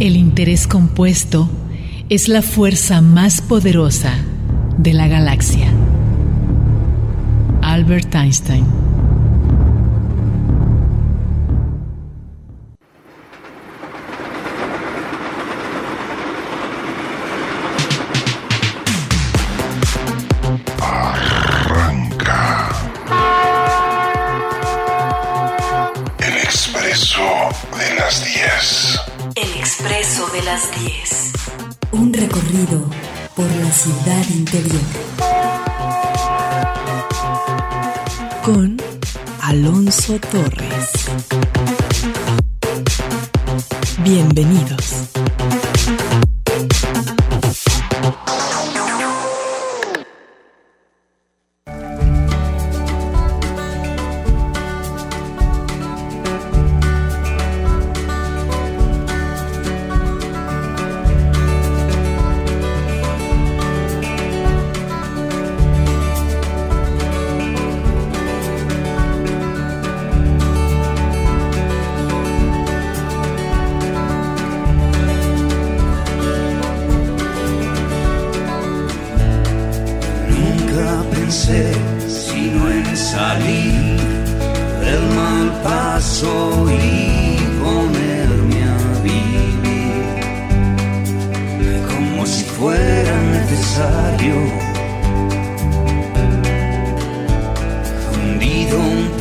El interés compuesto es la fuerza más poderosa de la galaxia. Albert Einstein Alonso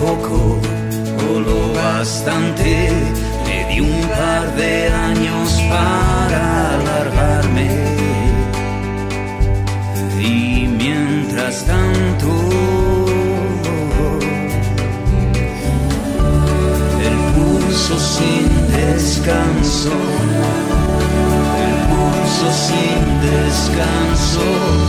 poco lo bastante, me di un par de años para alargarme. Y mientras tanto, el pulso sin descanso, el pulso sin descanso.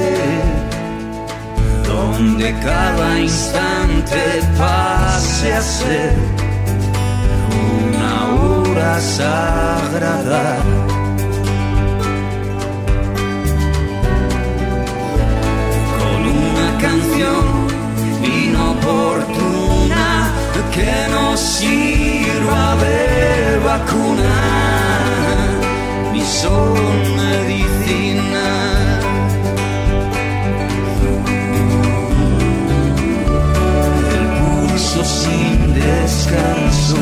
donde cada instante pase a ser una hora sagrada. Con una canción inoportuna que nos sirva de vacuna mi son descanso,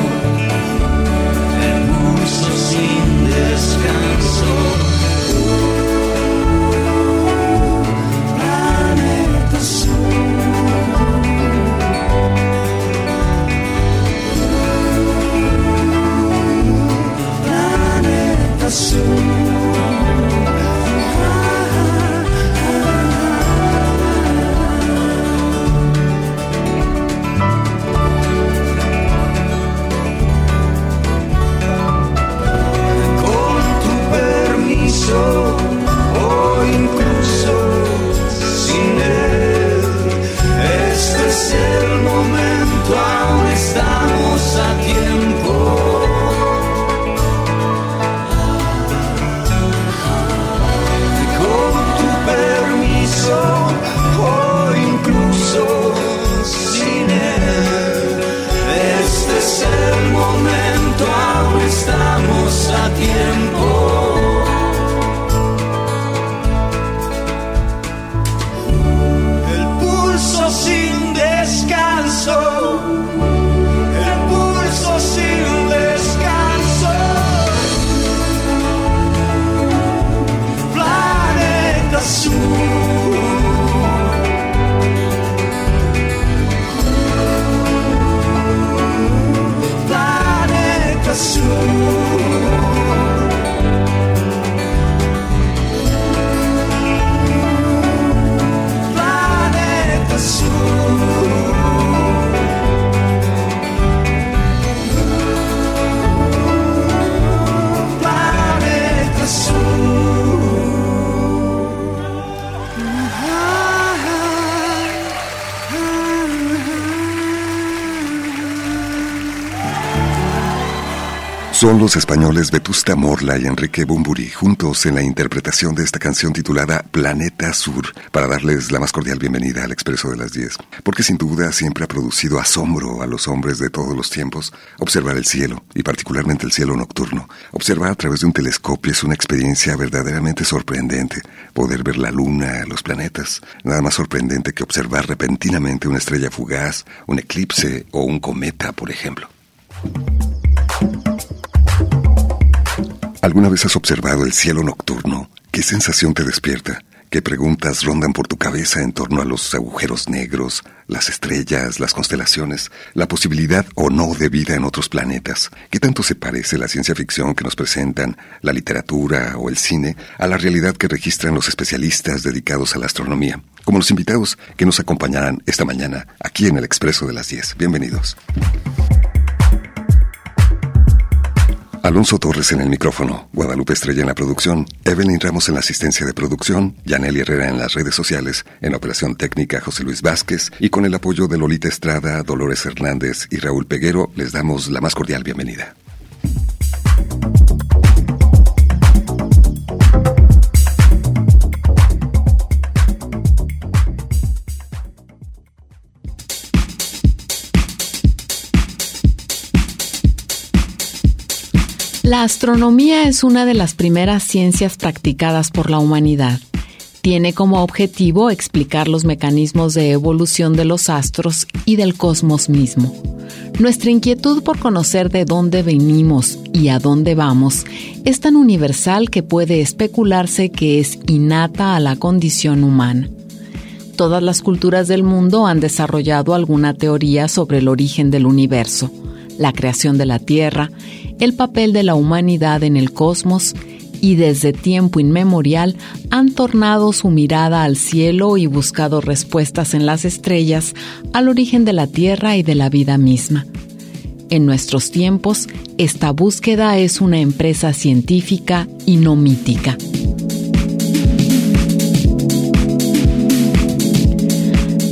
pulso sin descanso. Son los españoles Vetusta Morla y Enrique Bumburi juntos en la interpretación de esta canción titulada Planeta Sur para darles la más cordial bienvenida al Expreso de las 10. Porque sin duda siempre ha producido asombro a los hombres de todos los tiempos observar el cielo y particularmente el cielo nocturno. Observar a través de un telescopio es una experiencia verdaderamente sorprendente. Poder ver la luna, los planetas, nada más sorprendente que observar repentinamente una estrella fugaz, un eclipse o un cometa, por ejemplo. ¿Alguna vez has observado el cielo nocturno? ¿Qué sensación te despierta? ¿Qué preguntas rondan por tu cabeza en torno a los agujeros negros, las estrellas, las constelaciones, la posibilidad o no de vida en otros planetas? ¿Qué tanto se parece la ciencia ficción que nos presentan, la literatura o el cine a la realidad que registran los especialistas dedicados a la astronomía? Como los invitados que nos acompañarán esta mañana aquí en el Expreso de las 10. Bienvenidos. Alonso Torres en el micrófono, Guadalupe Estrella en la producción, Evelyn Ramos en la asistencia de producción, Yaneli Herrera en las redes sociales, en operación técnica José Luis Vázquez y con el apoyo de Lolita Estrada, Dolores Hernández y Raúl Peguero les damos la más cordial bienvenida. La astronomía es una de las primeras ciencias practicadas por la humanidad. Tiene como objetivo explicar los mecanismos de evolución de los astros y del cosmos mismo. Nuestra inquietud por conocer de dónde venimos y a dónde vamos es tan universal que puede especularse que es innata a la condición humana. Todas las culturas del mundo han desarrollado alguna teoría sobre el origen del universo, la creación de la Tierra, el papel de la humanidad en el cosmos y desde tiempo inmemorial han tornado su mirada al cielo y buscado respuestas en las estrellas al origen de la Tierra y de la vida misma. En nuestros tiempos, esta búsqueda es una empresa científica y no mítica.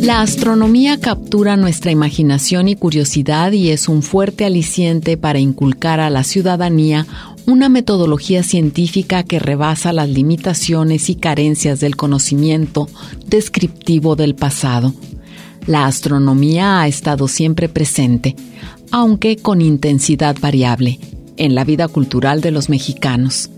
La astronomía captura nuestra imaginación y curiosidad y es un fuerte aliciente para inculcar a la ciudadanía una metodología científica que rebasa las limitaciones y carencias del conocimiento descriptivo del pasado. La astronomía ha estado siempre presente, aunque con intensidad variable, en la vida cultural de los mexicanos.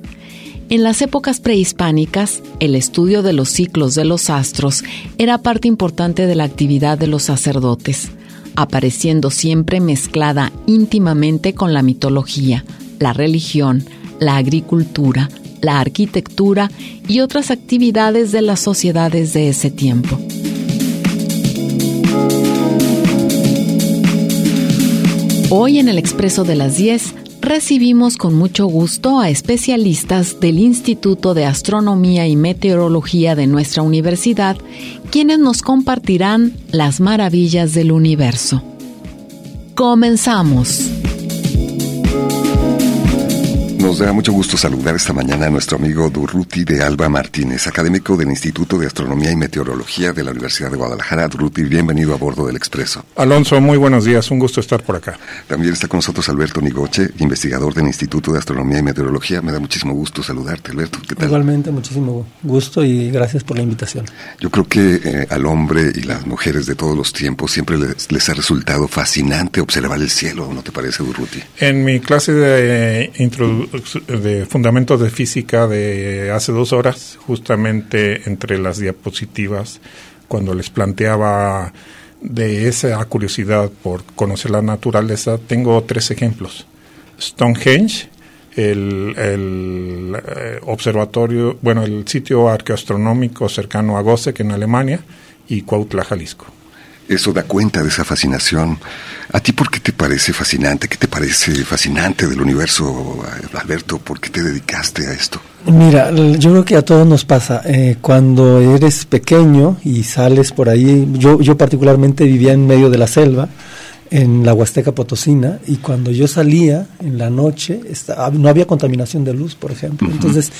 En las épocas prehispánicas, el estudio de los ciclos de los astros era parte importante de la actividad de los sacerdotes, apareciendo siempre mezclada íntimamente con la mitología, la religión, la agricultura, la arquitectura y otras actividades de las sociedades de ese tiempo. Hoy en el Expreso de las 10 recibimos con mucho gusto a especialistas del Instituto de Astronomía y Meteorología de nuestra universidad, quienes nos compartirán las maravillas del universo. Comenzamos. Nos da mucho gusto saludar esta mañana a nuestro amigo Durruti de Alba Martínez, académico del Instituto de Astronomía y Meteorología de la Universidad de Guadalajara. Durruti, bienvenido a bordo del Expreso. Alonso, muy buenos días, un gusto estar por acá. También está con nosotros Alberto Nigoche, investigador del Instituto de Astronomía y Meteorología. Me da muchísimo gusto saludarte, Alberto. ¿Qué tal? Igualmente, muchísimo gusto y gracias por la invitación. Yo creo que eh, al hombre y las mujeres de todos los tiempos siempre les, les, ha resultado fascinante observar el cielo, ¿no te parece, Durruti? En mi clase de eh, introducción de fundamentos de física de hace dos horas, justamente entre las diapositivas, cuando les planteaba de esa curiosidad por conocer la naturaleza, tengo tres ejemplos. Stonehenge, el, el eh, observatorio, bueno, el sitio arqueoastronómico cercano a Gossek en Alemania y Cuautla, Jalisco eso da cuenta de esa fascinación. ¿A ti por qué te parece fascinante? ¿Qué te parece fascinante del universo, Alberto? ¿Por qué te dedicaste a esto? Mira, yo creo que a todos nos pasa. Eh, cuando eres pequeño y sales por ahí, yo, yo particularmente vivía en medio de la selva, en la Huasteca Potosina, y cuando yo salía en la noche, no había contaminación de luz, por ejemplo. Entonces,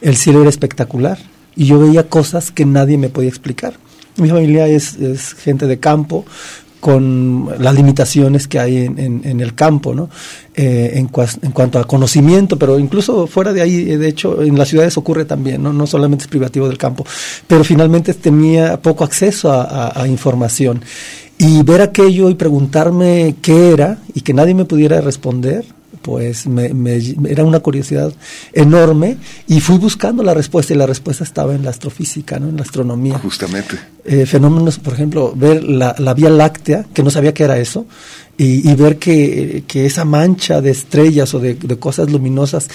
el cielo era espectacular y yo veía cosas que nadie me podía explicar. Mi familia es, gente de campo, con las limitaciones que hay en, el campo, ¿no? Eh, en, cuanto a conocimiento, pero incluso fuera de ahí, de hecho, en las ciudades ocurre también, ¿no? No solamente es privativo del campo, pero finalmente tenía poco acceso a información. Y ver aquello y preguntarme qué era y que nadie me pudiera responder, pues me, era una curiosidad enorme y fui buscando la respuesta y la respuesta estaba en la astrofísica, ¿no? en la astronomía. Justamente. Eh, fenómenos, por ejemplo, ver la, Vía Láctea, que no sabía qué era eso, y, ver que, esa mancha de estrellas o de, cosas luminosas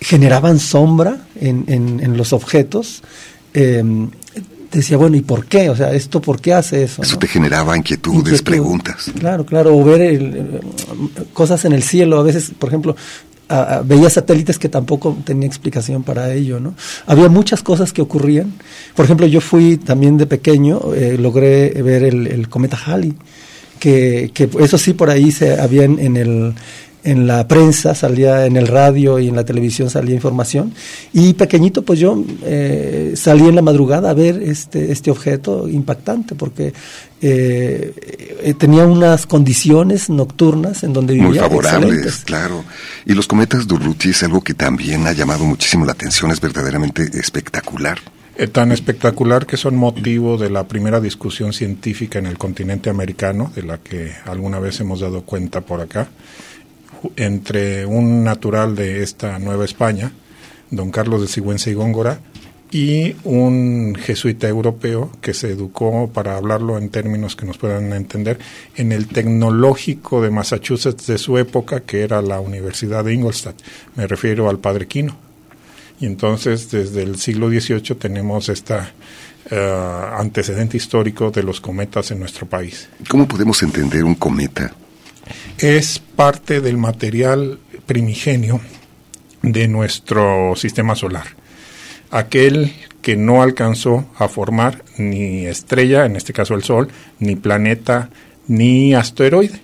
generaban sombra en, en, los objetos. Eh, decía, bueno, ¿y por qué? O sea, ¿esto por qué hace eso? Eso te generaba inquietudes, preguntas. Claro, claro, o ver cosas en el cielo, a veces, por ejemplo, veía satélites que tampoco tenía explicación para ello, ¿no? Había muchas cosas que ocurrían. Por ejemplo, yo fui también de pequeño, eh, logré ver el, cometa Halley, que, que eso sí por ahí se habían en el en la prensa, salía en el radio y en la televisión salía información. Y pequeñito, pues yo eh, salí en la madrugada a ver este, este objeto impactante, porque eh, tenía unas condiciones nocturnas en donde vivía. Muy favorables, claro. Y los cometas Durruti es algo que también ha llamado muchísimo la atención, es verdaderamente espectacular. Eh, tan espectacular que son motivo de la primera discusión científica en el continente americano, de la que alguna vez hemos dado cuenta por acá entre un natural de esta Nueva España, don Carlos de Sigüenza y Góngora, y un jesuita europeo que se educó, para hablarlo en términos que nos puedan entender, en el tecnológico de Massachusetts de su época, que era la Universidad de Ingolstadt. Me refiero al padre Quino. Y entonces, desde el siglo XVIII tenemos este antecedente histórico de los cometas en nuestro país. ¿Cómo podemos entender un cometa? Es parte del material primigenio de nuestro sistema solar. Aquel que no alcanzó a formar ni estrella, en este caso el Sol, ni planeta, ni asteroide.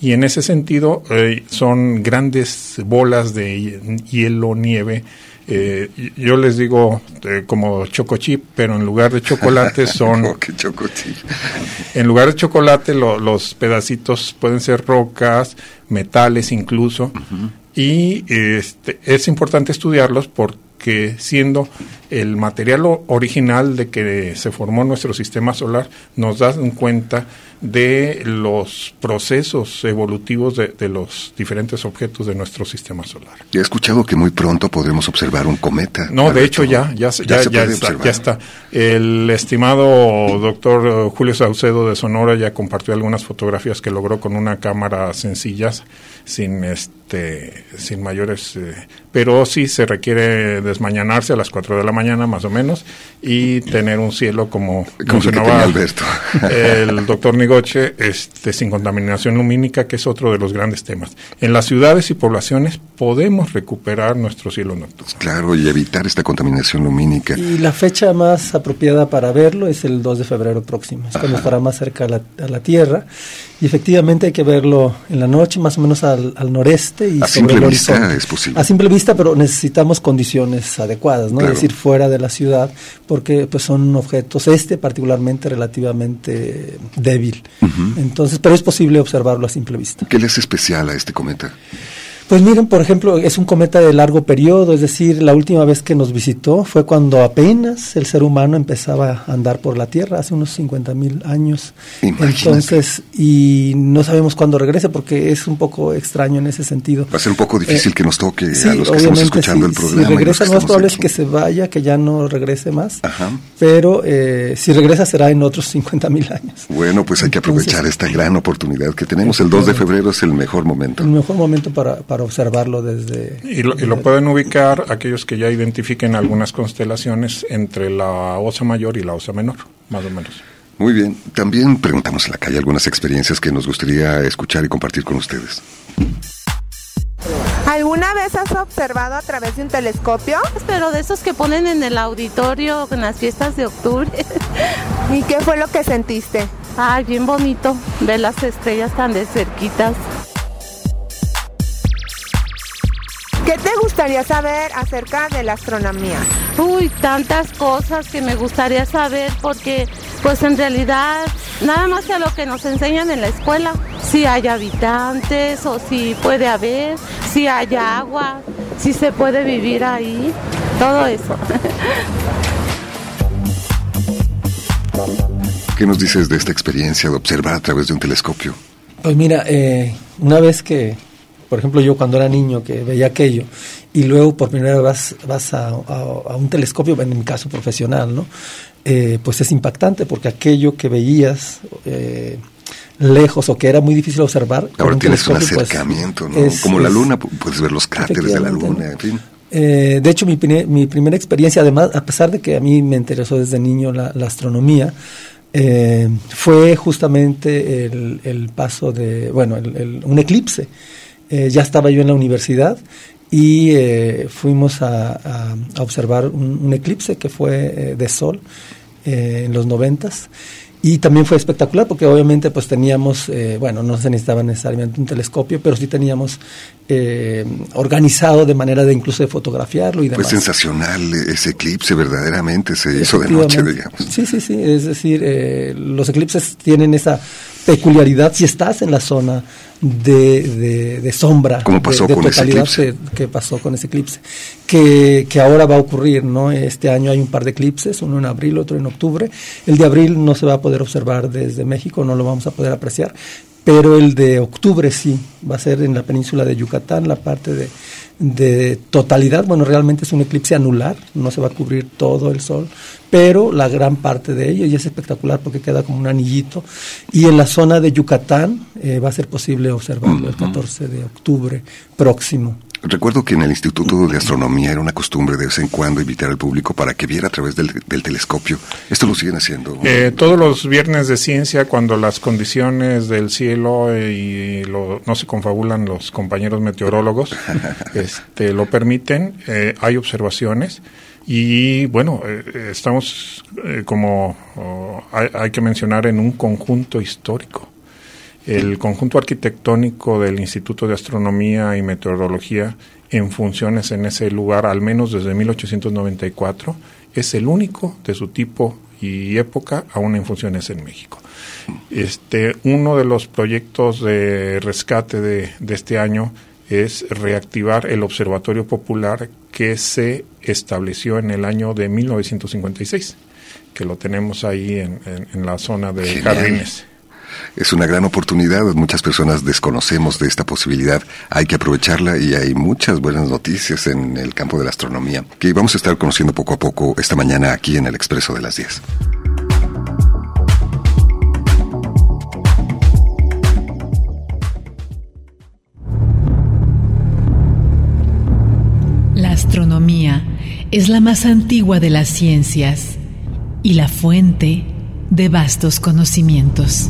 Y en ese sentido eh, son grandes bolas de hielo, nieve, eh, yo les digo eh, como chocochip, pero en lugar de chocolate son... en lugar de chocolate los pedacitos pueden ser rocas, metales incluso, y este, es importante estudiarlos porque siendo el material original de que se formó nuestro sistema solar, nos dan cuenta de los procesos evolutivos de, los diferentes objetos de nuestro sistema solar. He escuchado que muy pronto podremos observar un cometa. No, de hecho ya, ya, ya, ya, está, ya, está, El estimado doctor Julio Saucedo de Sonora ya compartió algunas fotografías que logró con una cámara sencillas, sin este, sin mayores, eh, pero sí se requiere desmañanarse a las 4 de la mañana más o menos y tener un cielo como, mencionaba el doctor Nigoche, este, sin contaminación lumínica, que es otro de los grandes temas. En las ciudades y poblaciones podemos recuperar nuestro cielo nocturno. Claro, y evitar esta contaminación lumínica. Y la fecha más apropiada para verlo es el 2 de febrero próximo, es cuando estará más cerca a la, a la Tierra. Y efectivamente hay que verlo en la noche, más o menos al, noreste y a simple vista es posible. A simple vista, pero necesitamos condiciones adecuadas, ¿no? Es decir, fuera de la ciudad, porque pues son objetos, este particularmente relativamente débil. Entonces, pero es posible observarlo a simple vista. ¿Qué le hace especial a este cometa? Pues miren, por ejemplo, es un cometa de largo periodo, es decir, la última vez que nos visitó fue cuando apenas el ser humano empezaba a andar por la Tierra, hace unos 50 mil años. Entonces, y no sabemos cuándo regrese porque es un poco extraño en ese sentido. Va a ser un poco difícil eh, que nos toque a los que estamos escuchando el programa. Si regresa, lo más probable es que se vaya, que ya no regrese más. Pero eh, si regresa será en otros 50 mil años. Bueno, pues hay que aprovechar esta gran oportunidad que tenemos. El 2 de febrero es el mejor momento. El mejor momento para para observarlo desde... Y lo, pueden ubicar aquellos que ya identifiquen algunas constelaciones entre la Osa Mayor y la Osa Menor, más o menos. Muy bien. También preguntamos en la calle algunas experiencias que nos gustaría escuchar y compartir con ustedes. ¿Alguna vez has observado a través de un telescopio? Pero de esos que ponen en el auditorio en las fiestas de octubre. ¿Y qué fue lo que sentiste? Ay, bien bonito ver las estrellas tan de cerquitas. ¿Qué te gustaría saber acerca de la astronomía? Uy, tantas cosas que me gustaría saber porque pues en realidad nada más que a lo que nos enseñan en la escuela, si hay habitantes o si puede haber, si hay agua, si se puede vivir ahí, todo eso. ¿Qué nos dices de esta experiencia de observar a través de un telescopio? Pues mira, eh, una vez que, por ejemplo, yo cuando era niño que veía aquello y luego por primera vez vas, a, un telescopio, en mi caso profesional, ¿no? Eh, pues es impactante porque aquello que veías eh, lejos o que era muy difícil observar. Ahora tienes un pues, acercamiento. Como la luna, puedes ver los cráteres de la luna, en fin. de hecho, mi, mi, primera experiencia, además, a pesar de que a mí me interesó desde niño la astronomía, eh, fue justamente el, paso de, bueno, un eclipse. Eh, ya estaba yo en la universidad y eh, fuimos a, observar un, eclipse que fue de sol en los noventas y también fue espectacular porque obviamente pues teníamos, eh, bueno, no se necesitaba necesariamente un telescopio, pero sí teníamos eh, organizado de manera de incluso de fotografiarlo y demás. Fue sensacional ese eclipse, verdaderamente se hizo de noche, digamos. Sí, sí, sí, es decir, eh, los eclipses tienen esa peculiaridad si estás en la zona de, de, sombra, como pasó de, con totalidad ese que pasó con ese eclipse, que, que, ahora va a ocurrir, ¿no? Este año hay un par de eclipses, uno en abril, otro en octubre. El de abril no se va a poder observar desde México, no lo vamos a poder apreciar, pero el de octubre sí, va a ser en la península de Yucatán, la parte de, de totalidad, bueno, realmente es un eclipse anular, no se va a cubrir todo el sol, pero la gran parte de ello, y es espectacular porque queda como un anillito, y en la zona de Yucatán eh, va a ser posible observarlo el 14 de octubre próximo. Recuerdo que en el Instituto de Astronomía era una costumbre de vez en cuando invitar al público para que viera a través del, telescopio. ¿Esto lo siguen haciendo? Eh, todos los viernes de ciencia, cuando las condiciones del cielo eh, y no se confabulan los compañeros meteorólogos, este, lo permiten, eh, hay observaciones. Y bueno, estamos como oh, hay que mencionar en un conjunto histórico el conjunto arquitectónico del Instituto de Astronomía y Meteorología en funciones en ese lugar, al menos desde 1894, es el único de su tipo y época aún en funciones en México. Este, uno de los proyectos de rescate de, de este año es reactivar el Observatorio Popular que se estableció en el año de 1956, que lo tenemos ahí en, en, la zona de Jardines es una gran oportunidad. Muchas personas desconocemos de esta posibilidad. Hay que aprovecharla y hay muchas buenas noticias en el campo de la astronomía que vamos a estar conociendo poco a poco esta mañana aquí en el Expreso de las 10. La astronomía es la más antigua de las ciencias y la fuente de vastos conocimientos.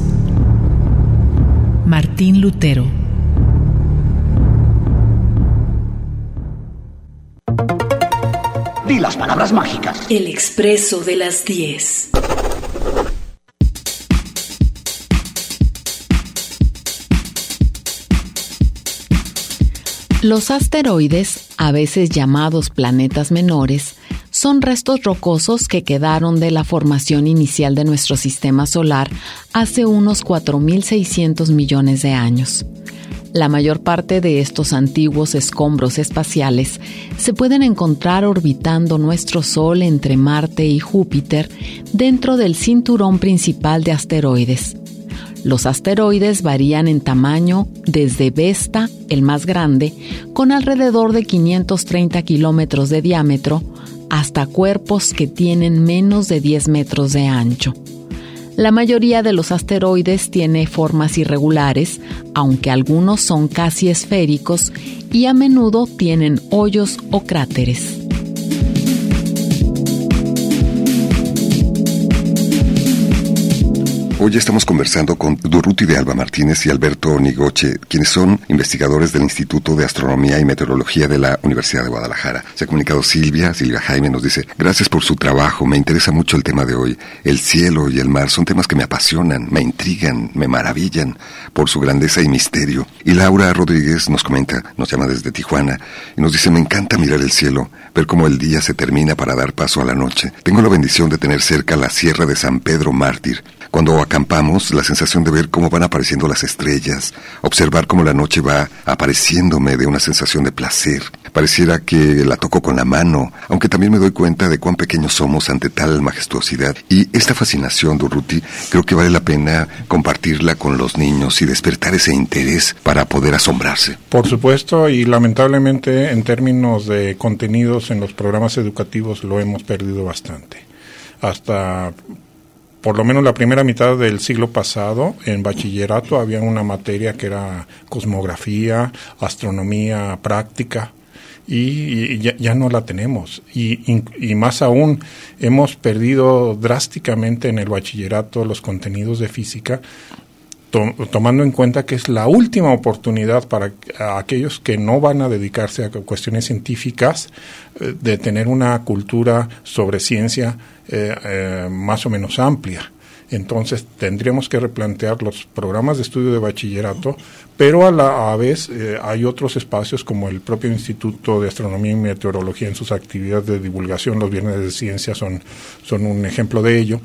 Martín Lutero. Di las palabras mágicas. El expreso de las 10. Los asteroides, a veces llamados planetas menores, son restos rocosos que quedaron de la formación inicial de nuestro sistema solar hace unos 4.600 millones de años. La mayor parte de estos antiguos escombros espaciales se pueden encontrar orbitando nuestro Sol entre Marte y Júpiter dentro del cinturón principal de asteroides. Los asteroides varían en tamaño desde Vesta, el más grande, con alrededor de 530 kilómetros de diámetro, hasta cuerpos que tienen menos de 10 metros de ancho. La mayoría de los asteroides tiene formas irregulares, aunque algunos son casi esféricos y a menudo tienen hoyos o cráteres. Hoy estamos conversando con Durruti de Alba Martínez y Alberto Nigoche, quienes son investigadores del Instituto de Astronomía y Meteorología de la Universidad de Guadalajara. Se ha comunicado Silvia, Silvia Jaime nos dice, gracias por su trabajo, me interesa mucho el tema de hoy. El cielo y el mar son temas que me apasionan, me intrigan, me maravillan por su grandeza y misterio. Y Laura Rodríguez nos comenta, nos llama desde Tijuana, y nos dice, me encanta mirar el cielo, ver cómo el día se termina para dar paso a la noche. Tengo la bendición de tener cerca la Sierra de San Pedro Mártir, Cuando acampamos, la sensación de ver cómo van apareciendo las estrellas, observar cómo la noche va apareciéndome de una sensación de placer. Pareciera que la toco con la mano, aunque también me doy cuenta de cuán pequeños somos ante tal majestuosidad. Y esta fascinación, Durruti, creo que vale la pena compartirla con los niños y despertar ese interés para poder asombrarse. Por supuesto, y lamentablemente en términos de contenidos en los programas educativos lo hemos perdido bastante. Hasta por lo menos la primera mitad del siglo pasado, en bachillerato había una materia que era cosmografía, astronomía práctica, y, ya, no la tenemos. Y, y, más aún, hemos perdido drásticamente en el bachillerato los contenidos de física, tomando en cuenta que es la última oportunidad para aquellos que no van a dedicarse a cuestiones científicas eh, de tener una cultura sobre ciencia eh, eh, más o menos amplia. Entonces tendríamos que replantear los programas de estudio de bachillerato, pero a la vez hay otros espacios como el propio Instituto de Astronomía y Meteorología en sus actividades de divulgación, los viernes de ciencia son, son un ejemplo de ello,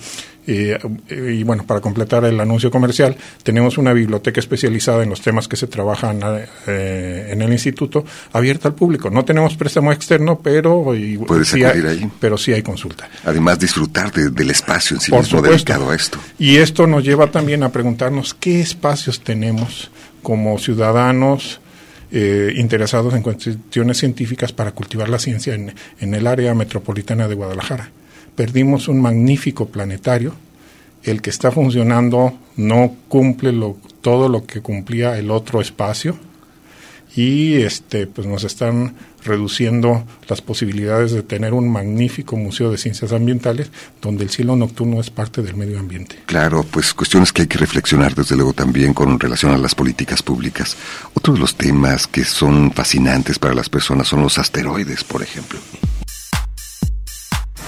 eh, y bueno, para completar el anuncio comercial, tenemos una biblioteca especializada en los temas que se trabajan eh, en el instituto, abierta al público. No tenemos préstamo externo, pero, sí hay, pero sí hay consulta. Además, disfrutar del espacio en sí mismo dedicado a esto. Y esto nos lleva también a preguntarnos qué espacios tenemos como ciudadanos, eh, interesados en cuestiones científicas para cultivar la ciencia en, en, el área metropolitana de Guadalajara perdimos un magnífico planetario. El que está funcionando no cumple lo, todo lo que cumplía el otro espacio y este pues nos están reduciendo las posibilidades de tener un magnífico museo de ciencias ambientales donde el cielo nocturno es parte del medio ambiente. Claro, pues cuestiones que hay que reflexionar desde luego también con relación a las políticas públicas. Otro de los temas que son fascinantes para las personas son los asteroides, por ejemplo.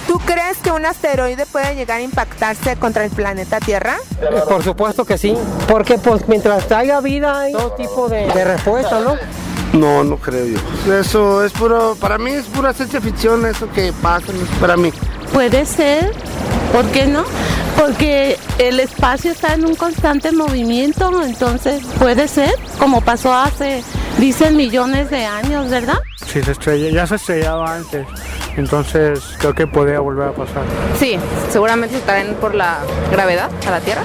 ¿Tú crees un asteroide puede llegar a impactarse contra el planeta Tierra? Eh, por supuesto que sí, porque pues mientras haya vida hay todo tipo de, respuesta, ¿no? No, no creo yo. Eso es puro, para mí es pura ciencia ficción, eso que pasa, no es para mí. Puede ser, ¿por qué no? Porque el espacio está en un constante movimiento, entonces puede ser, como pasó hace, dicen millones de años, ¿verdad? Sí, se estrella, ya se estrellaba antes. Entonces creo que podría volver a pasar. Sí, seguramente se traen por la gravedad a la Tierra.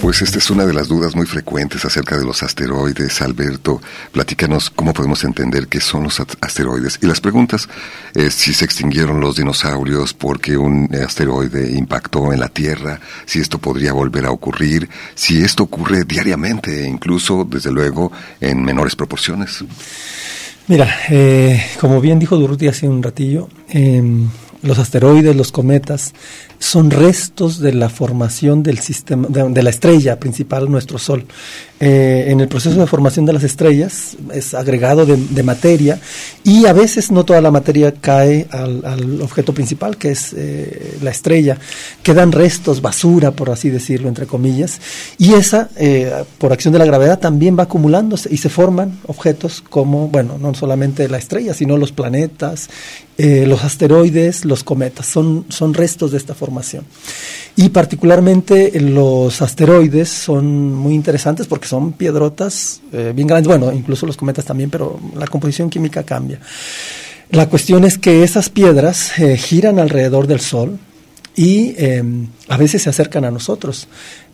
Pues esta es una de las dudas muy frecuentes acerca de los asteroides. Alberto, platícanos cómo podemos entender qué son los asteroides. Y las preguntas, es si se extinguieron los dinosaurios porque un asteroide impactó en la Tierra, si esto podría volver a ocurrir, si esto ocurre diariamente e incluso, desde luego, en menores proporciones. Mira, eh, como bien dijo Durruti hace un ratillo, em, los asteroides, los cometas, son restos de la formación del sistema, de, la estrella principal, nuestro Sol. Eh, en el proceso de formación de las estrellas es agregado de, materia y a veces no toda la materia cae al, objeto principal, que es eh, la estrella. Quedan restos, basura, por así decirlo, entre comillas, y esa, eh, por acción de la gravedad, también va acumulándose y se forman objetos como, bueno, no solamente la estrella, sino los planetas, los asteroides, los cometas, son, son restos de esta formación y particularmente los asteroides son muy interesantes porque son piedrotas eh, bien grandes, bueno, incluso los cometas también, pero la composición química cambia. La cuestión es que esas piedras eh, giran alrededor del Sol y em, a veces se acercan a nosotros.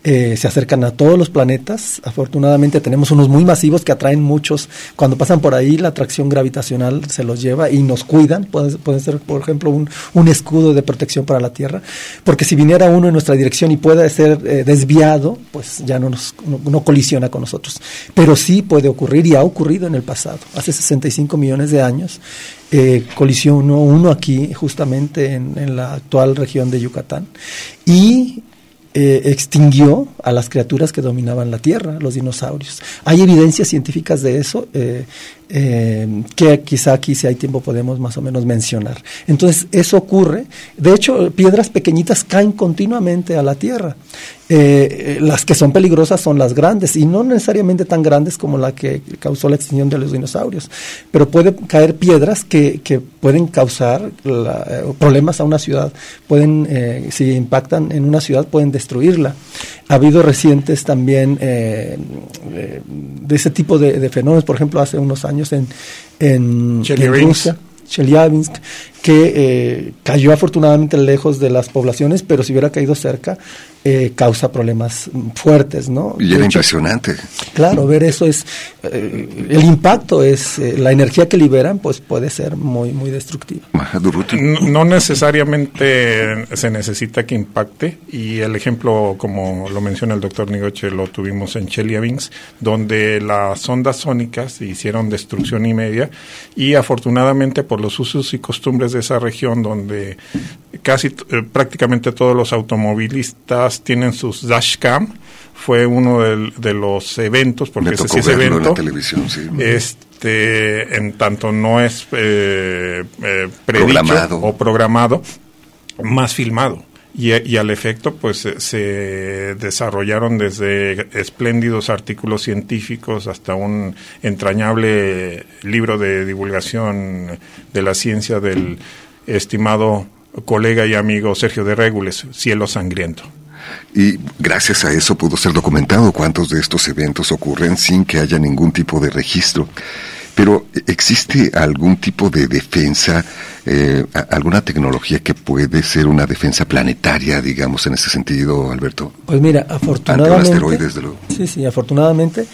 Eh, se acercan a todos los planetas. Afortunadamente tenemos unos muy masivos que atraen muchos. Cuando pasan por ahí, la atracción gravitacional se los lleva y nos cuidan. Puede, ser, por ejemplo, un, un, escudo de protección para la Tierra. Porque si viniera uno en nuestra dirección y pueda ser eh, desviado, pues ya no, nos, no, colisiona con nosotros. Pero sí puede ocurrir y ha ocurrido en el pasado. Hace 65 millones de años eh, colisionó uno aquí, justamente en, en la actual región de Yucatán. Y eh, extinguió a las criaturas que dominaban la Tierra, los dinosaurios. Hay evidencias científicas de eso. Eh, eh, que quizá aquí si hay tiempo podemos más o menos mencionar. Entonces eso ocurre, de hecho piedras pequeñitas caen continuamente a la tierra. Eh, las que son peligrosas son las grandes y no necesariamente tan grandes como la que causó la extinción de los dinosaurios, pero puede caer piedras que, que pueden causar problemas a una ciudad, pueden, si impactan en una ciudad, pueden destruirla. Ha habido recientes también eh, de ese tipo de, fenómenos, por ejemplo, hace unos años en, en, en Rusia, Chelyabinsk, que eh, cayó afortunadamente lejos de las poblaciones, pero si hubiera caído cerca, eh, causa problemas fuertes, ¿no? Y era impresionante. Claro, ver eso es, eh, el impacto es, eh, la energía que liberan, pues puede ser muy, muy destructiva. No, no, necesariamente se necesita que impacte, y el ejemplo, como lo menciona el doctor Nigoche, lo tuvimos en Chelyabinsk, donde las ondas sónicas hicieron destrucción y media, y afortunadamente por los usos y costumbres de esa región, donde casi prácticamente todos los automovilistas tienen sus dashcam. Fue uno de, de los eventos, porque ese sí es evento. En la televisión, sí. Este, en tanto no es eh, eh, predicho Programado. o programado, más filmado. Y, al efecto, pues se desarrollaron desde espléndidos artículos científicos hasta un entrañable libro de divulgación de la ciencia del estimado colega y amigo Sergio de Régules, Cielo Sangriento. Y gracias a eso pudo ser documentado cuántos de estos eventos ocurren sin que haya ningún tipo de registro. Pero ¿existe algún tipo de defensa, eh, alguna tecnología que puede ser una defensa planetaria, digamos, en ese sentido, Alberto? Pues mira, afortunadamente... Ante desde luego. Sí, sí, afortunadamente.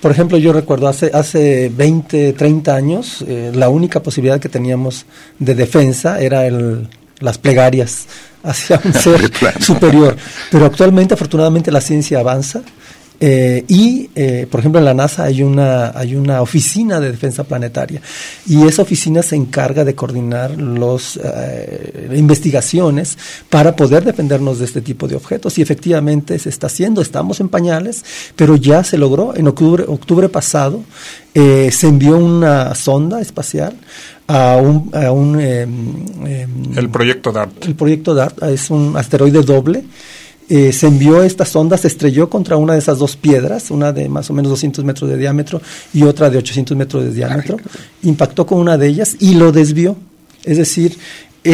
Por ejemplo, yo recuerdo hace, hace 20, 30 años, eh, la única posibilidad que teníamos de defensa era el, las plegarias hacia un ser superior. Pero actualmente, afortunadamente, la ciencia avanza. Eh, y, eh, por ejemplo, en la NASA hay una, hay una oficina de defensa planetaria y esa oficina se encarga de coordinar las eh, investigaciones para poder defendernos de este tipo de objetos y efectivamente se está haciendo, estamos en pañales, pero ya se logró. En octubre, octubre pasado se envió una sonda espacial a un, a un eh, eh, el proyecto DART. El proyecto DART es un asteroide doble. Eh, se envió esta sonda, se estrelló contra una de esas dos piedras, una de más o menos 200 metros de diámetro y otra de 800 metros de diámetro. Impactó con una de ellas y lo desvió. Es decir,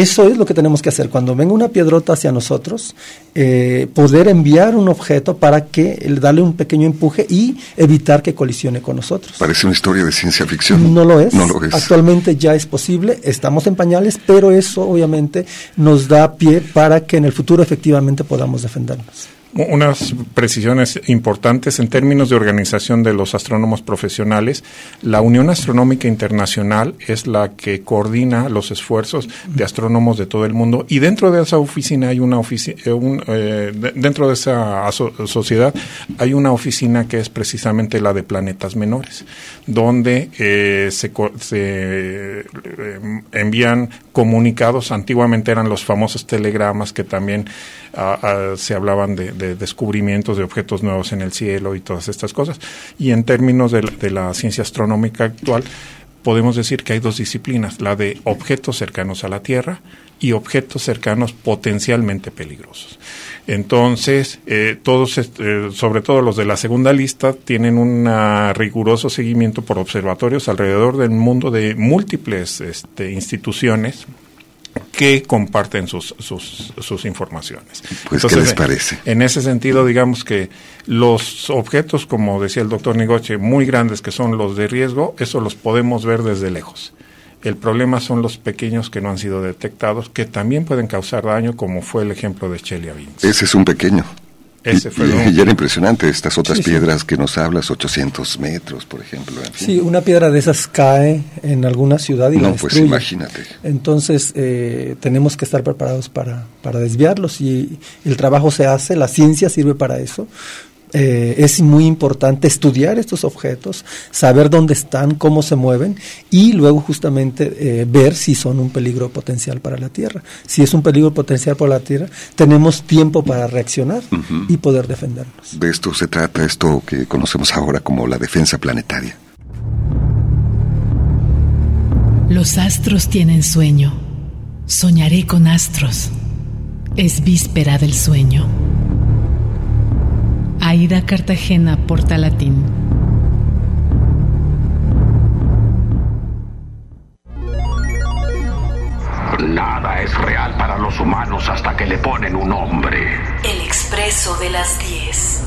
eso es lo que tenemos que hacer. Cuando venga una piedrota hacia nosotros, eh, poder enviar un objeto para que darle un pequeño empuje y evitar que colisione con nosotros. Parece una historia de ciencia ficción. No lo es. No lo es. Actualmente ya es posible. Estamos en pañales, pero eso obviamente nos da pie para que en el futuro efectivamente podamos defendernos unas precisiones importantes en términos de organización de los astrónomos profesionales. La Unión Astronómica Internacional es la que coordina los esfuerzos de astrónomos de todo el mundo y dentro de esa oficina hay una oficina, un, eh, dentro de esa sociedad hay una oficina que es precisamente la de planetas menores, donde eh, se, se eh, envían comunicados. Antiguamente eran los famosos telegramas que también a, a, se hablaban de, de, descubrimientos de objetos nuevos en el cielo y todas estas cosas. Y en términos de la ciencia astronómica actual, podemos decir que hay dos disciplinas, la de objetos cercanos a la Tierra y objetos cercanos potencialmente peligrosos. Entonces, eh, todos, eh, sobre todo los de la segunda lista, tienen un riguroso seguimiento por observatorios alrededor del mundo de múltiples este, instituciones que comparten sus, sus, sus informaciones. Pues, Entonces, ¿qué les parece? En ese sentido, digamos que los objetos, como decía el doctor Nigoche, muy grandes que son los de riesgo, eso los podemos ver desde lejos. El problema son los pequeños que no han sido detectados, que también pueden causar daño, como fue el ejemplo de Chelyabinsk. Ese es un pequeño. Ese fue y, y, era impresionante estas otras sí, piedras sí. que nos hablas, 800 metros, por ejemplo. En fin. Sí, una piedra de esas cae en alguna ciudad y no, la pues imagínate. Entonces eh, tenemos que estar preparados para, para desviarlos y el trabajo se hace, la ciencia sirve para eso. Eh, es muy importante estudiar estos objetos, saber dónde están, cómo se mueven y luego justamente eh, ver si son un peligro potencial para la Tierra. Si es un peligro potencial para la Tierra, tenemos tiempo para reaccionar uh -huh. y poder defendernos. De esto se trata, esto que conocemos ahora como la defensa planetaria. Los astros tienen sueño. Soñaré con astros. Es víspera del sueño. Aida Cartagena, Portalatín. Nada es real para los humanos hasta que le ponen un nombre. El expreso de las 10.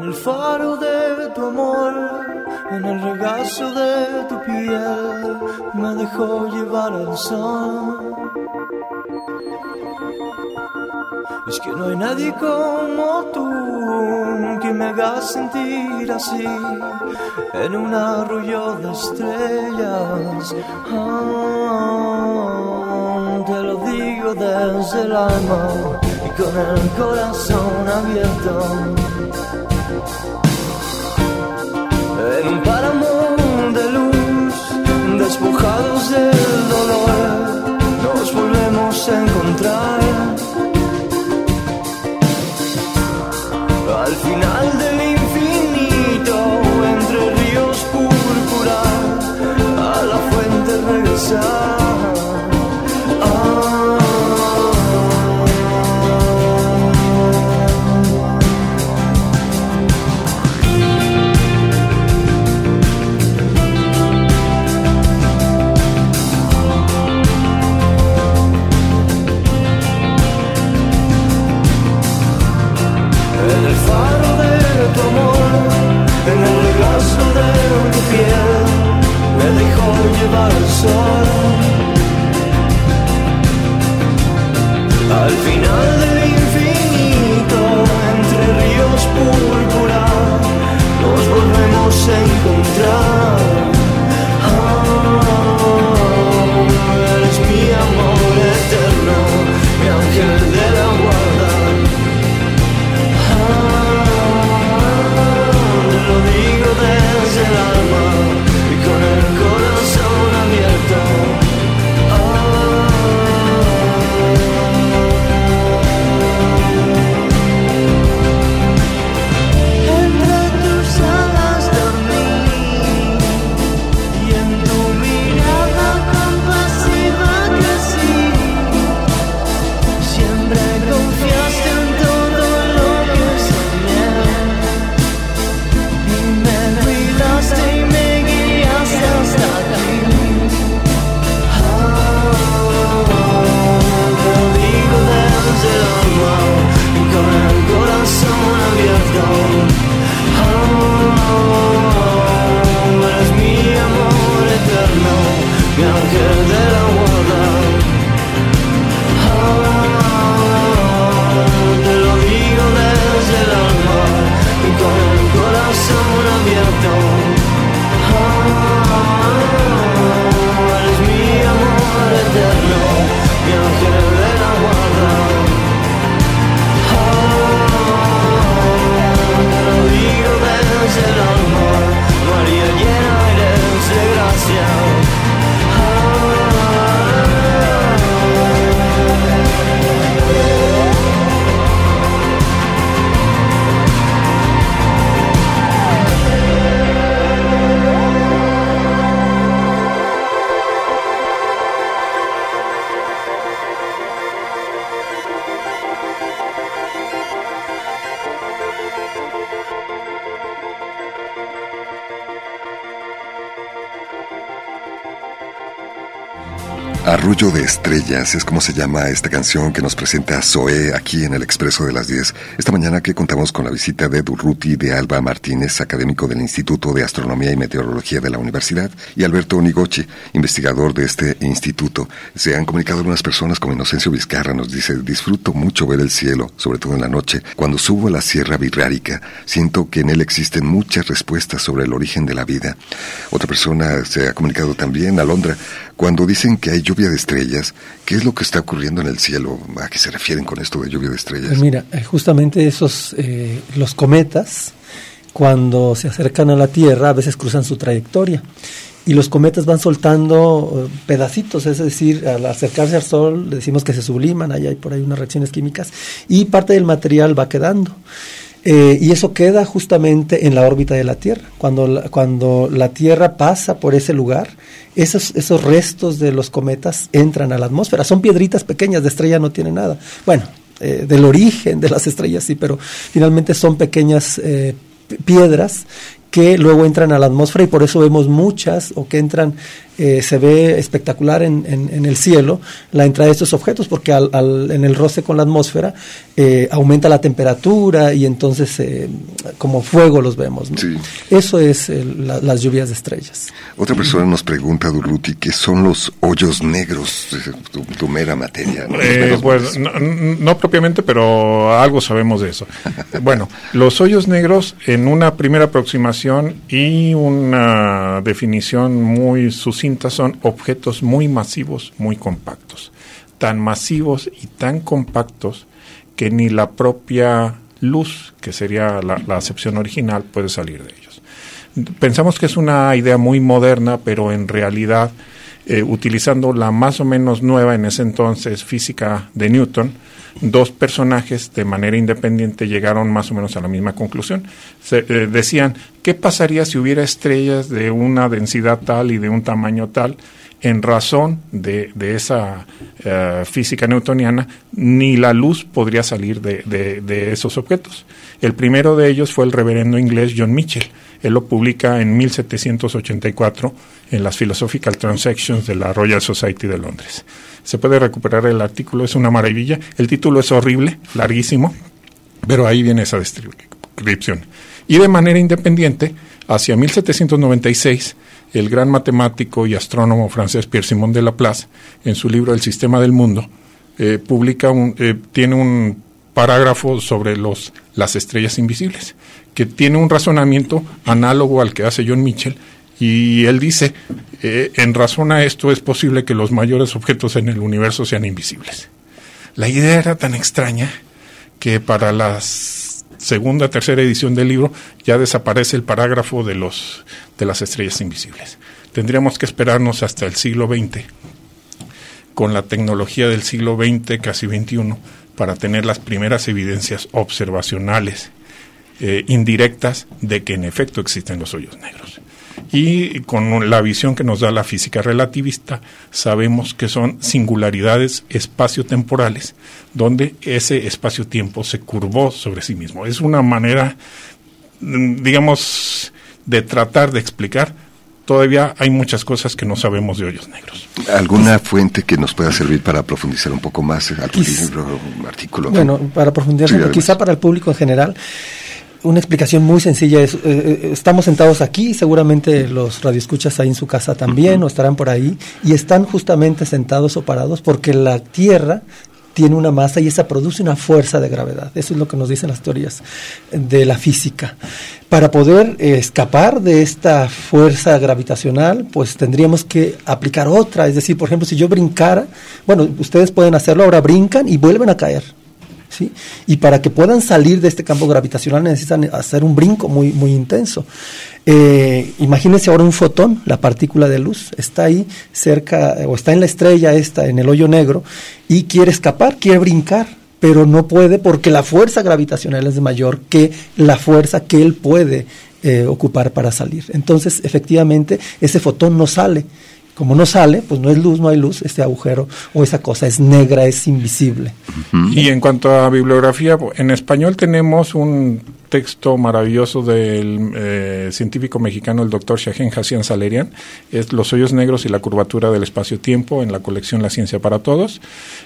En el faro de tu amor, en el regazo de tu piel, me dejó llevar al sol. Es que no hay nadie como tú que me haga sentir así en un arroyo de estrellas. Ah, te lo digo desde el alma y con el corazón abierto. En un páramo de luz, despojados del dolor, nos volvemos a encontrar. Al final del infinito, entre ríos púrpura, a la fuente regresar. Llevar el sol. Al final del infinito, entre ríos púrpura, nos volvemos a encontrar. Arrullo de Estrellas es como se llama esta canción que nos presenta Zoé aquí en el Expreso de las 10. Esta mañana que contamos con la visita de Durruti de Alba Martínez, académico del Instituto de Astronomía y Meteorología de la Universidad, y Alberto Onigoche, investigador de este instituto. Se han comunicado algunas personas como Inocencio Vizcarra, nos dice, disfruto mucho ver el cielo, sobre todo en la noche. Cuando subo a la Sierra Birrárica, siento que en él existen muchas respuestas sobre el origen de la vida. Otra persona se ha comunicado también, Alondra, cuando dicen que hay lluvia de estrellas, ¿qué es lo que está ocurriendo en el cielo? ¿A qué se refieren con esto de lluvia de estrellas? Pues mira, eh, justamente esos, eh, los cometas, cuando se acercan a la Tierra, a veces cruzan su trayectoria y los cometas van soltando eh, pedacitos, es decir, al acercarse al Sol decimos que se subliman, ahí hay por ahí unas reacciones químicas y parte del material va quedando. Eh, y eso queda justamente en la órbita de la Tierra. Cuando la, cuando la Tierra pasa por ese lugar, esos, esos restos de los cometas entran a la atmósfera. Son piedritas pequeñas, de estrella no tiene nada. Bueno, eh, del origen de las estrellas sí, pero finalmente son pequeñas eh, piedras que luego entran a la atmósfera y por eso vemos muchas o que entran eh, se ve espectacular en, en, el cielo la entrada de estos objetos, porque al, al, en el roce con la atmósfera eh, aumenta la temperatura y entonces eh, como fuego los vemos. ¿no? Sí. Eso es el, la, las lluvias de estrellas. Otra persona nos pregunta, Durruti, ¿qué son los hoyos negros? Tu, tu mera materia. ¿no? Pues, no, no, propiamente, pero algo sabemos de eso. bueno, los hoyos negros, en una primera aproximación y una definición muy sucinta, son objetos muy masivos, muy compactos. Tan masivos y tan compactos que ni la propia luz, que sería la, acepción original, puede salir de ellos. Pensamos que es una idea muy moderna, pero en realidad, eh, utilizando la más o menos nueva en ese entonces física de Newton, dos personajes de manera independiente llegaron más o menos a la misma conclusión. Se, eh, decían, ¿qué pasaría si hubiera estrellas de una densidad tal y de un tamaño tal? En razón de, de esa uh, física newtoniana, ni la luz podría salir de, de, de esos objetos. El primero de ellos fue el reverendo inglés John Mitchell. Él lo publica en 1784 en las Philosophical Transactions de la Royal Society de Londres. Se puede recuperar el artículo, es una maravilla. El título es horrible, larguísimo, pero ahí viene esa descripción. Y de manera independiente, hacia 1796, el gran matemático y astrónomo francés Pierre Simon de Laplace, en su libro El sistema del mundo, eh, publica un, eh, tiene un parágrafo sobre los, las estrellas invisibles, que tiene un razonamiento análogo al que hace John Mitchell, y él dice, eh, en razón a esto es posible que los mayores objetos en el universo sean invisibles. La idea era tan extraña que para la segunda, tercera edición del libro ya desaparece el parágrafo de, los, de las estrellas invisibles. Tendríamos que esperarnos hasta el siglo XX, con la tecnología del siglo XX, casi XXI, para tener las primeras evidencias observacionales eh, indirectas de que en efecto existen los hoyos negros. Y con la visión que nos da la física relativista, sabemos que son singularidades espaciotemporales, donde ese espacio-tiempo se curvó sobre sí mismo. Es una manera, digamos, de tratar de explicar todavía hay muchas cosas que no sabemos de hoyos negros. ¿Alguna fuente que nos pueda servir para profundizar un poco más? ¿Algún libro, un artículo? Bueno, para profundizar, sí, quizá para el público en general, una explicación muy sencilla es, eh, estamos sentados aquí, seguramente los radioescuchas ahí en su casa también, uh -huh. o estarán por ahí, y están justamente sentados o parados porque la Tierra tiene una masa y esa produce una fuerza de gravedad. Eso es lo que nos dicen las teorías de la física. Para poder eh, escapar de esta fuerza gravitacional, pues tendríamos que aplicar otra. Es decir, por ejemplo, si yo brincara, bueno, ustedes pueden hacerlo, ahora brincan y vuelven a caer. ¿Sí? Y para que puedan salir de este campo gravitacional necesitan hacer un brinco muy, muy intenso. Eh, imagínense ahora un fotón, la partícula de luz, está ahí cerca, o está en la estrella esta, en el hoyo negro, y quiere escapar, quiere brincar, pero no puede porque la fuerza gravitacional es mayor que la fuerza que él puede eh, ocupar para salir. Entonces, efectivamente, ese fotón no sale. Como no sale, pues no es luz, no hay luz, este agujero o esa cosa es negra, es invisible. Uh -huh. Y en cuanto a bibliografía, en español tenemos un texto maravilloso del eh, científico mexicano, el doctor Shahen Hassian Salerian, es Los hoyos negros y la curvatura del espacio-tiempo en la colección La Ciencia para Todos.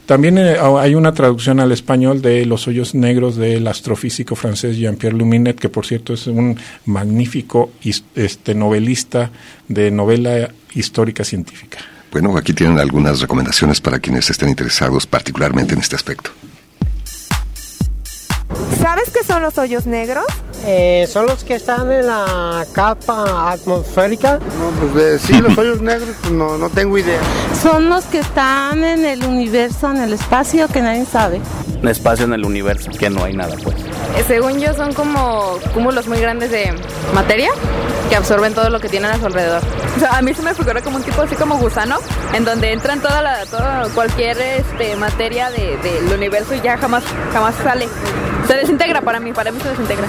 También eh, hay una traducción al español de Los hoyos negros del astrofísico francés Jean-Pierre Luminet, que por cierto es un magnífico este, novelista de novela histórica científica. Bueno, aquí tienen algunas recomendaciones para quienes estén interesados particularmente en este aspecto. ¿Sabes qué son los hoyos negros? Eh, son los que están en la capa atmosférica. No, pues de, sí, los hoyos negros, pues no, no tengo idea. Son los que están en el universo, en el espacio, que nadie sabe. espacio en el universo, que no hay nada pues. Eh, según yo son como cúmulos muy grandes de materia que absorben todo lo que tienen a su alrededor. O sea, a mí se me figura como un tipo así como gusano, en donde entran toda la, toda cualquier este, materia de- del universo y ya jamás, jamás sale. Se desintegra para mí, para mí se desintegra.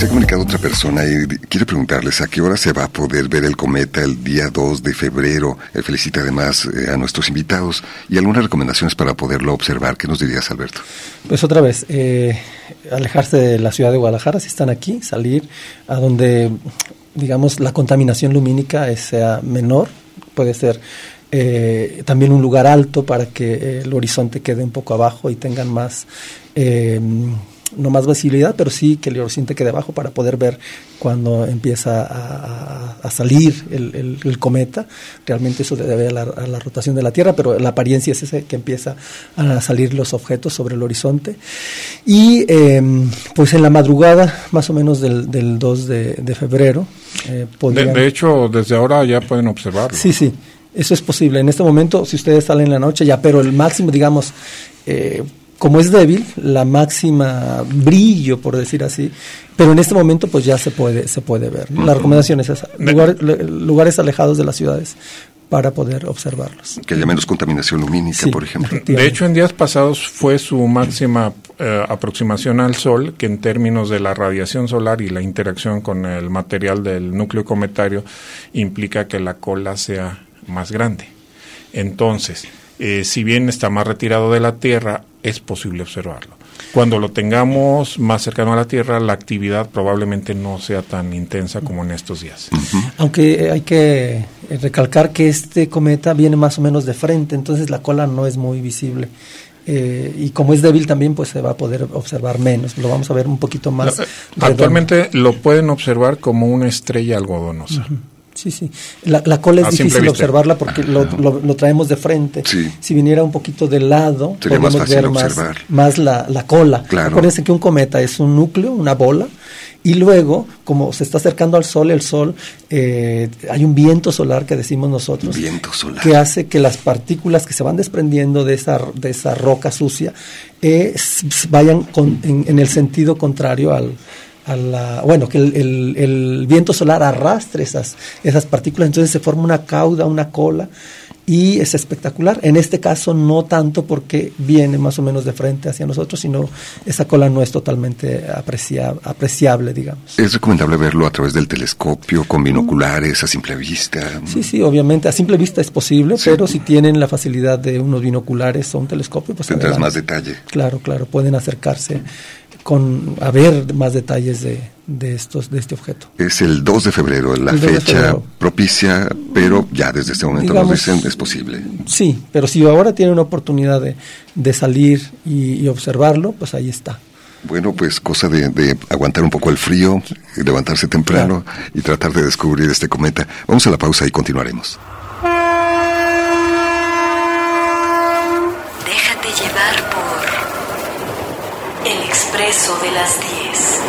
Se ha comunicado otra persona y quiere preguntarles a qué hora se va a poder ver el cometa el día 2 de febrero. Él felicita además eh, a nuestros invitados y algunas recomendaciones para poderlo observar. ¿Qué nos dirías, Alberto? Pues otra vez, eh, alejarse de la ciudad de Guadalajara si están aquí, salir a donde, digamos, la contaminación lumínica eh, sea menor, puede ser eh, también un lugar alto para que eh, el horizonte quede un poco abajo y tengan más, eh, no más visibilidad, pero sí que el horizonte quede abajo para poder ver cuando empieza a, salir el, el- el cometa. Realmente eso debe a la, a la rotación de la Tierra, pero la apariencia es ese que empieza a salir los objetos sobre el horizonte. Y eh, pues en la madrugada, más o menos del, del 2 de, de febrero, eh, De, de hecho, desde ahora ya pueden observarlo. Sí, sí, eso es posible. En este momento, si ustedes salen en la noche, ya, pero el máximo, digamos, eh, como es débil, la máxima brillo, por decir así, pero en este momento, pues ya se puede, se puede ver. ¿no? La recomendación es esa, lugar- lugares alejados de las ciudades para poder observarlos. Que haya menos contaminación lumínica, Sí. por ejemplo. De hecho, en días pasados fue su máxima eh, aproximación al Sol, que en términos de la radiación solar y la interacción con el material del núcleo cometario implica que la cola sea más grande. Entonces, eh, si bien está más retirado de la Tierra, es posible observarlo. Cuando lo tengamos más cercano a la Tierra, la actividad probablemente no sea tan intensa como en estos días. Aunque hay que eh, recalcar que este cometa viene más o menos de frente, entonces la cola no es muy visible. Eh, y como es débil también, pues se va a poder observar menos. Lo vamos a ver un poquito más. Actualmente lo pueden observar como una estrella algodonosa. Sí, sí. La, la cola es difícil observarla porque lo, lo- lo traemos de frente. Si viniera un poquito de lado, Sería podemos ver más, más la, la cola. Claro. Acuérdense que un cometa es un núcleo, una bola, y luego, como se está acercando al Sol, el Sol, eh, hay un viento solar que decimos nosotros, Viento solar. que hace que las partículas que se van desprendiendo de esa, de esa roca sucia eh, vayan con- en, en el sentido contrario al, a la- bueno, que el, el- el viento solar arrastre esas, esas partículas, entonces se forma una cauda, una cola, y es espectacular. En este caso no tanto porque viene más o menos de frente hacia nosotros, sino esa cola no es totalmente aprecia- apreciable, digamos. Es recomendable verlo a través del telescopio, con binoculares, a simple vista. Sí, sí, obviamente a simple vista es posible, pero si tienen la facilidad de unos binoculares o un telescopio, pues Tendrás adelante. más detalle. Claro, claro, pueden acercarse con a ver más detalles de, de estos de este objeto. Es el 2 de febrero, la El 2 de fecha febrero. propicia, pero ya desde este momento Digamos- nos dicen es posible. Sí, pero si ahora tienen una oportunidad de, de salir y, y observarlo, pues ahí está. Bueno, pues cosa de, de aguantar un poco el frío, levantarse temprano y tratar de descubrir este cometa. Vamos a la pausa y continuaremos. Déjate llevar por El De las 10.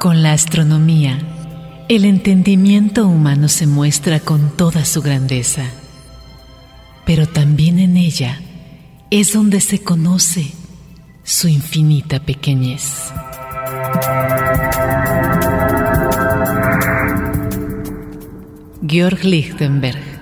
Con la astronomía, el entendimiento humano se muestra con toda su grandeza, pero también en ella es donde se conoce su infinita pequeñez. Georg Lichtenberg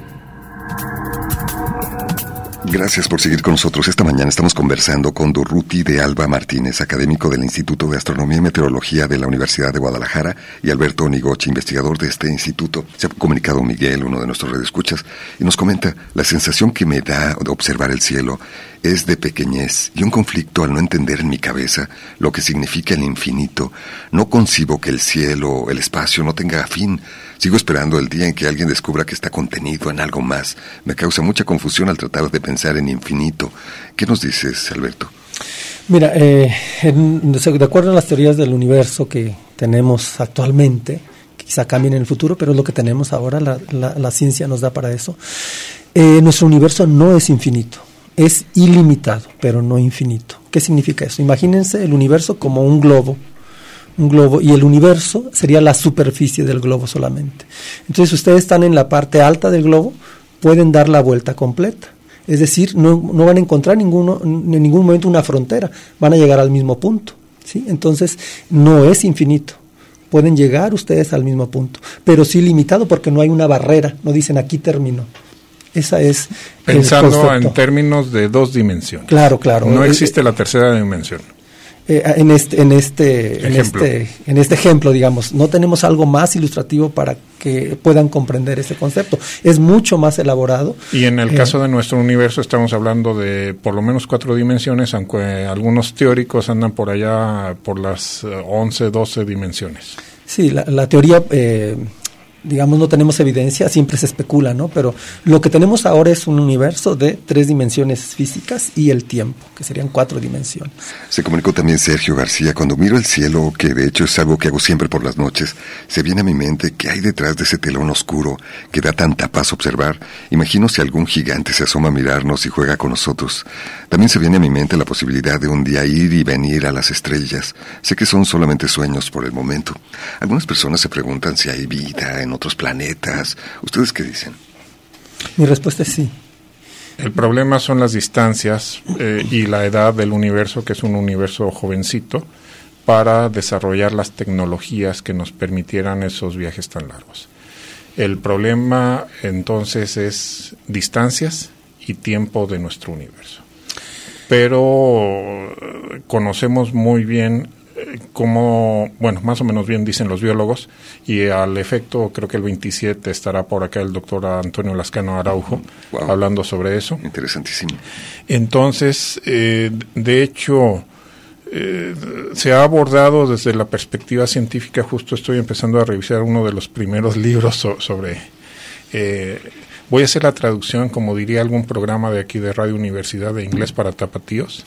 Gracias por seguir con nosotros. Esta mañana estamos conversando con Durruti de Alba Martínez, académico del Instituto de Astronomía y Meteorología de la Universidad de Guadalajara, y Alberto Nigochi, investigador de este instituto. Se ha comunicado Miguel, uno de nuestros redescuchas, y nos comenta, la sensación que me da observar el cielo es de pequeñez y un conflicto al no entender en mi cabeza lo que significa el infinito. No concibo que el cielo, el espacio, no tenga fin. Sigo esperando el día en que alguien descubra que está contenido en algo más. Me causa mucha confusión al tratar de pensar en infinito. ¿Qué nos dices, Alberto? Mira, eh, en- de acuerdo a las teorías del universo que tenemos actualmente, quizá cambien en el futuro, pero es lo que tenemos ahora, la, la- la ciencia nos da para eso. Eh, nuestro universo no es infinito, es ilimitado, pero no infinito. ¿Qué significa eso? Imagínense el universo como un globo, un globo, y el universo sería la superficie del globo solamente. Entonces ustedes están en la parte alta del globo, pueden dar la vuelta completa. Es decir, no, no van a encontrar ninguno, en ningún momento una frontera, van a llegar al mismo punto. ¿sí? Entonces, no es infinito. Pueden llegar ustedes al mismo punto, pero sí limitado porque no hay una barrera, no dicen aquí termino. Esa es. Pensando en términos de dos dimensiones. Claro, claro. No existe la tercera dimensión. Eh, en este en este en este en este ejemplo digamos no tenemos algo más ilustrativo para que puedan comprender ese concepto. Es mucho más elaborado. Y en el Eh, caso de nuestro universo estamos hablando de por lo menos cuatro dimensiones aunque algunos teóricos andan por allá por las eh, 11 12 dimensiones. Sí, la, la teoría, eh, digamos, no tenemos evidencia, siempre se especula, ¿no? Pero lo que tenemos ahora es un universo de tres dimensiones físicas y el tiempo, que serían cuatro dimensiones. Se comunicó también Sergio García. Cuando miro el cielo, que de hecho es algo que hago siempre por las noches, se viene a mi mente que hay detrás de ese telón oscuro que da tanta paz observar. Imagino si algún gigante se asoma a mirarnos y juega con nosotros. También se viene a mi mente la posibilidad de un día ir y venir a las estrellas. Sé que son solamente sueños por el momento. Algunas personas se preguntan si hay vida en otros planetas. ¿Ustedes qué dicen? Mi respuesta es sí. El problema son las distancias eh, y la edad del universo, que es un universo jovencito, para desarrollar las tecnologías que nos permitieran esos viajes tan largos. El problema entonces es distancias y tiempo de nuestro universo. Pero eh, conocemos muy bien cómo, bueno, más o menos bien dicen los biólogos, y al efecto creo que el 27 estará por acá el doctor Antonio Lascano Araujo hablando sobre eso. Interesantísimo. Entonces, eh, de hecho, eh, se ha abordado desde la perspectiva científica, justo estoy empezando a revisar uno de los primeros libros so- sobre... eh, voy a hacer la traducción, como diría algún programa de aquí de Radio Universidad de Inglés para Tapatíos,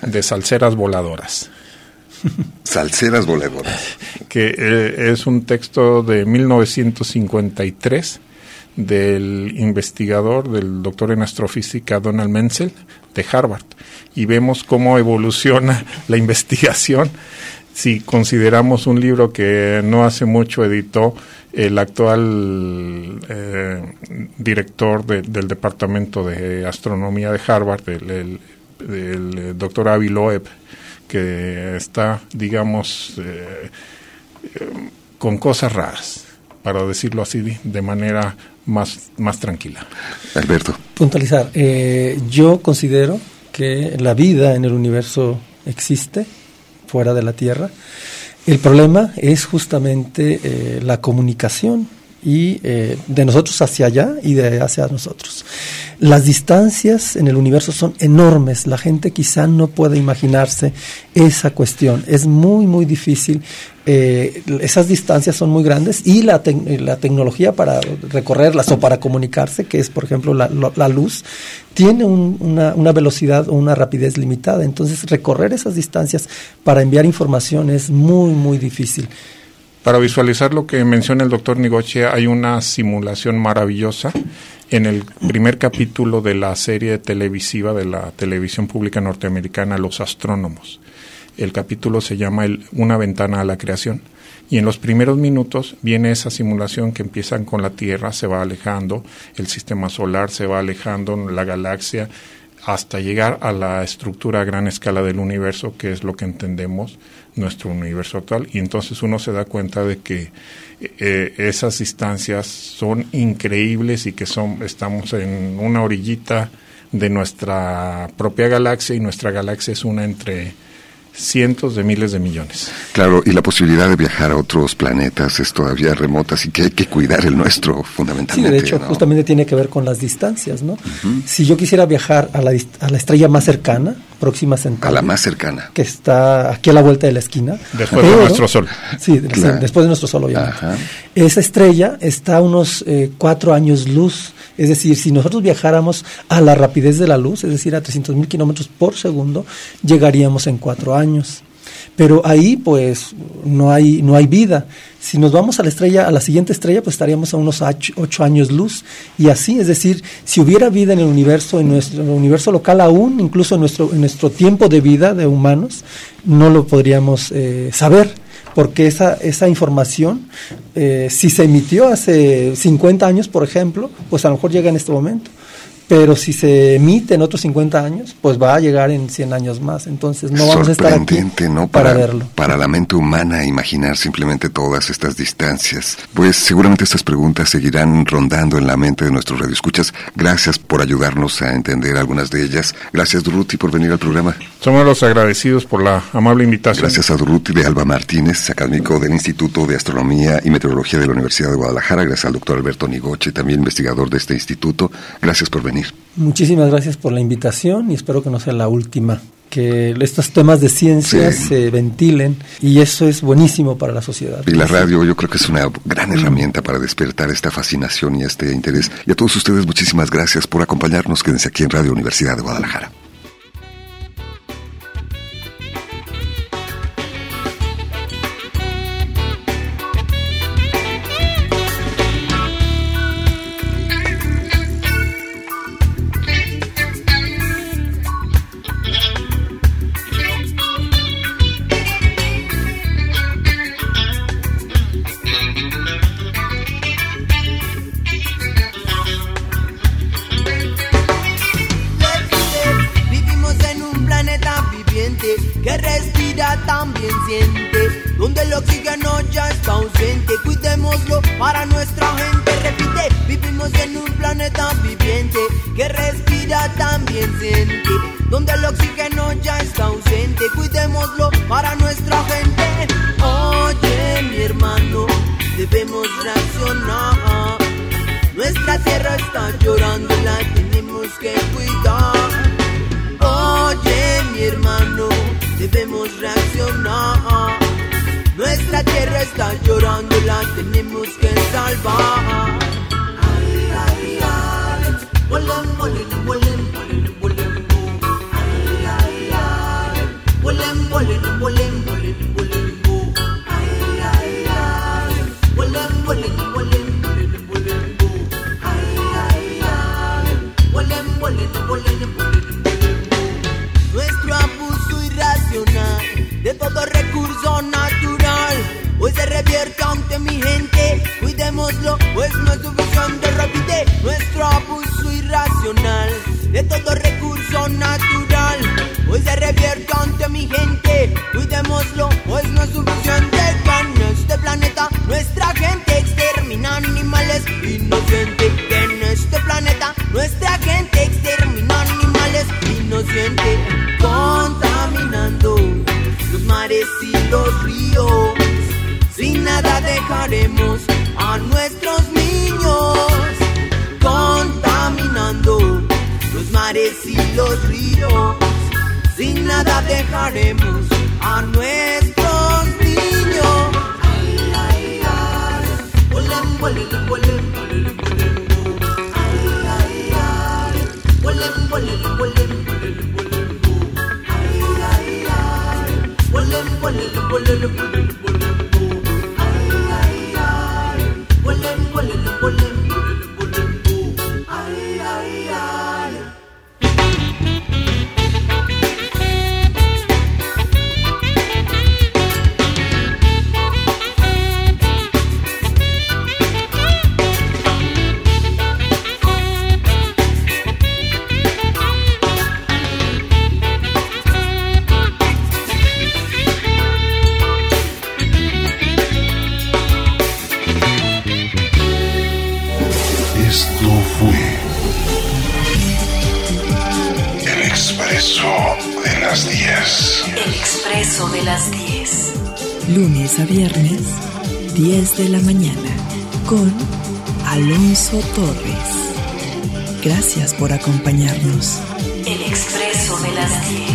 de salseras voladoras. Salseras voladoras. Que eh, es un texto de 1953 del investigador, del doctor en astrofísica Donald Menzel de Harvard. Y vemos cómo evoluciona la investigación si consideramos un libro que no hace mucho editó el actual eh, director de- del Departamento de Astronomía de Harvard, el, el- el doctor Avi Loeb, que está, digamos, eh, eh, con cosas raras, para decirlo así de manera más, más tranquila. Alberto. Puntualizar, eh, yo considero que la vida en el universo existe fuera de la Tierra. El problema es justamente eh, la comunicación y eh, de nosotros hacia allá y de hacia nosotros. Las distancias en el universo son enormes. La gente quizá no puede imaginarse esa cuestión. Es muy, muy difícil. Eh, esas distancias son muy grandes y la, tec- la tecnología para recorrerlas o para comunicarse, que es por ejemplo la, la- la luz, tiene un- una, una velocidad o una rapidez limitada. Entonces recorrer esas distancias para enviar información es muy, muy difícil. Para visualizar lo que menciona el doctor Nigoche, hay una simulación maravillosa en el primer capítulo de la serie televisiva de la televisión pública norteamericana, Los Astrónomos. El capítulo se llama Una ventana a la creación. Y en los primeros minutos viene esa simulación que empiezan con la Tierra, se va alejando, el sistema solar se va alejando, la galaxia, hasta llegar a la estructura a gran escala del universo, que es lo que entendemos nuestro universo actual. Y entonces uno se da cuenta de que eh, esas distancias son increíbles y que son, estamos en una orillita de nuestra propia galaxia y nuestra galaxia es una entre cientos de miles de millones. Claro, y la posibilidad de viajar a otros planetas es todavía remota, así que hay que cuidar el nuestro, Sí, fundamentalmente. de hecho, ¿no? justamente tiene que ver con las distancias, ¿no? Si yo quisiera viajar a la, a la estrella más cercana, próxima Centauri, A la más cercana. que está aquí a la vuelta de la esquina. Después de nuestro Sol. Sí, de- Claro. sí, después de nuestro Sol, obviamente. Esa estrella está a unos eh, cuatro años luz. Es decir, si nosotros viajáramos a la rapidez de la luz, es decir, a 300 mil kilómetros por segundo, llegaríamos en cuatro años. Pero ahí pues no hay, no hay vida. Si nos vamos a la estrella, a la siguiente estrella, pues estaríamos a unos ocho años luz. Y así, es decir, si hubiera vida en el universo, en nuestro universo local aún, incluso en nuestro, nuestro tiempo de vida de humanos, no lo podríamos eh, saber porque esa, esa información, eh, si se emitió hace 50 años, por ejemplo, pues a lo mejor llega en este momento pero si se emite en otros 50 años, pues va a llegar en 100 años más. Entonces no vamos a estar aquí ¿no? para, verlo. Para la mente humana imaginar simplemente todas estas distancias. Pues seguramente estas preguntas seguirán rondando en la mente de nuestros radioescuchas. Gracias por ayudarnos a entender algunas de ellas. Gracias Duruti por venir al programa. Somos los agradecidos por la amable invitación. Gracias a Duruti de Alba Martínez, académico del Instituto de Astronomía y Meteorología de la Universidad de Guadalajara. Gracias al doctor Alberto Nigoche, también investigador de este instituto. Gracias por venir. Muchísimas gracias por la invitación y espero que no sea la última que estos temas de ciencia se ventilen y eso es buenísimo para la sociedad. Y la radio yo creo que es una gran herramienta para despertar esta fascinación y este interés. Y a todos ustedes muchísimas gracias por acompañarnos. Quédense aquí en Radio Universidad de Guadalajara. contaminando los mares y los ríos. Sin nada dejaremos a nuestros niños, contaminando los mares y los ríos. Sin nada dejaremos a nuestros niños. Ay, ay, ay, olem, olem, olem, olem, olem. one little, one little, de la mañana con Alonso Torres. Gracias por acompañarnos. El expreso de las 10.